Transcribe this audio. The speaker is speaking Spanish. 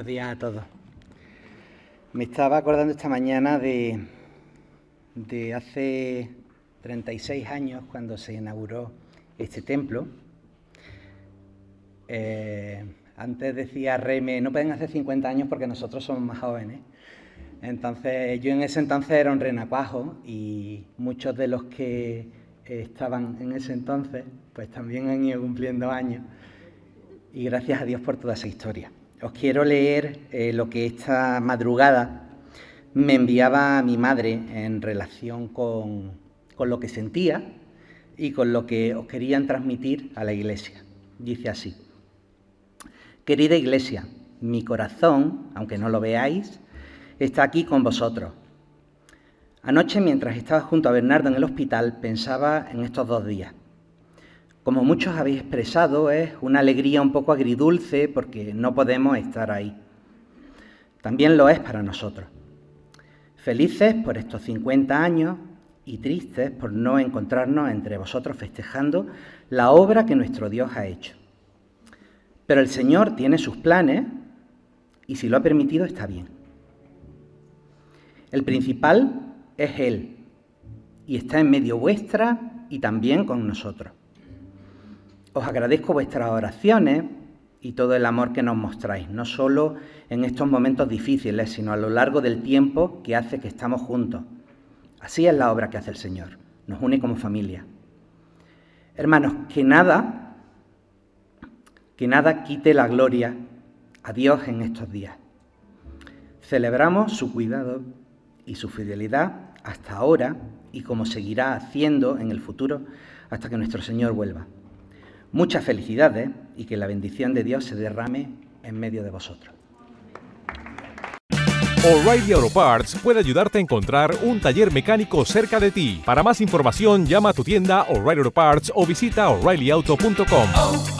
Buenos días a todos. Me estaba acordando esta mañana de, de hace 36 años cuando se inauguró este templo. Eh, antes decía Reme, no pueden hacer 50 años porque nosotros somos más jóvenes. Entonces, yo en ese entonces era un renacuajo y muchos de los que estaban en ese entonces, pues también han ido cumpliendo años. Y gracias a Dios por toda esa historia. Os quiero leer eh, lo que esta madrugada me enviaba mi madre en relación con, con lo que sentía y con lo que os querían transmitir a la iglesia. Dice así, querida iglesia, mi corazón, aunque no lo veáis, está aquí con vosotros. Anoche, mientras estaba junto a Bernardo en el hospital, pensaba en estos dos días. Como muchos habéis expresado, es una alegría un poco agridulce porque no podemos estar ahí. También lo es para nosotros. Felices por estos 50 años y tristes por no encontrarnos entre vosotros festejando la obra que nuestro Dios ha hecho. Pero el Señor tiene sus planes y si lo ha permitido está bien. El principal es Él y está en medio vuestra y también con nosotros. Os agradezco vuestras oraciones y todo el amor que nos mostráis, no solo en estos momentos difíciles, sino a lo largo del tiempo que hace que estamos juntos. Así es la obra que hace el Señor, nos une como familia. Hermanos, que nada, que nada quite la gloria a Dios en estos días. Celebramos su cuidado y su fidelidad hasta ahora y como seguirá haciendo en el futuro hasta que nuestro Señor vuelva. Muchas felicidades y que la bendición de Dios se derrame en medio de vosotros. O'Reilly Auto Parts puede ayudarte a encontrar un taller mecánico cerca de ti. Para más información, llama a tu tienda O'Reilly Auto Parts o visita oreillyauto.com.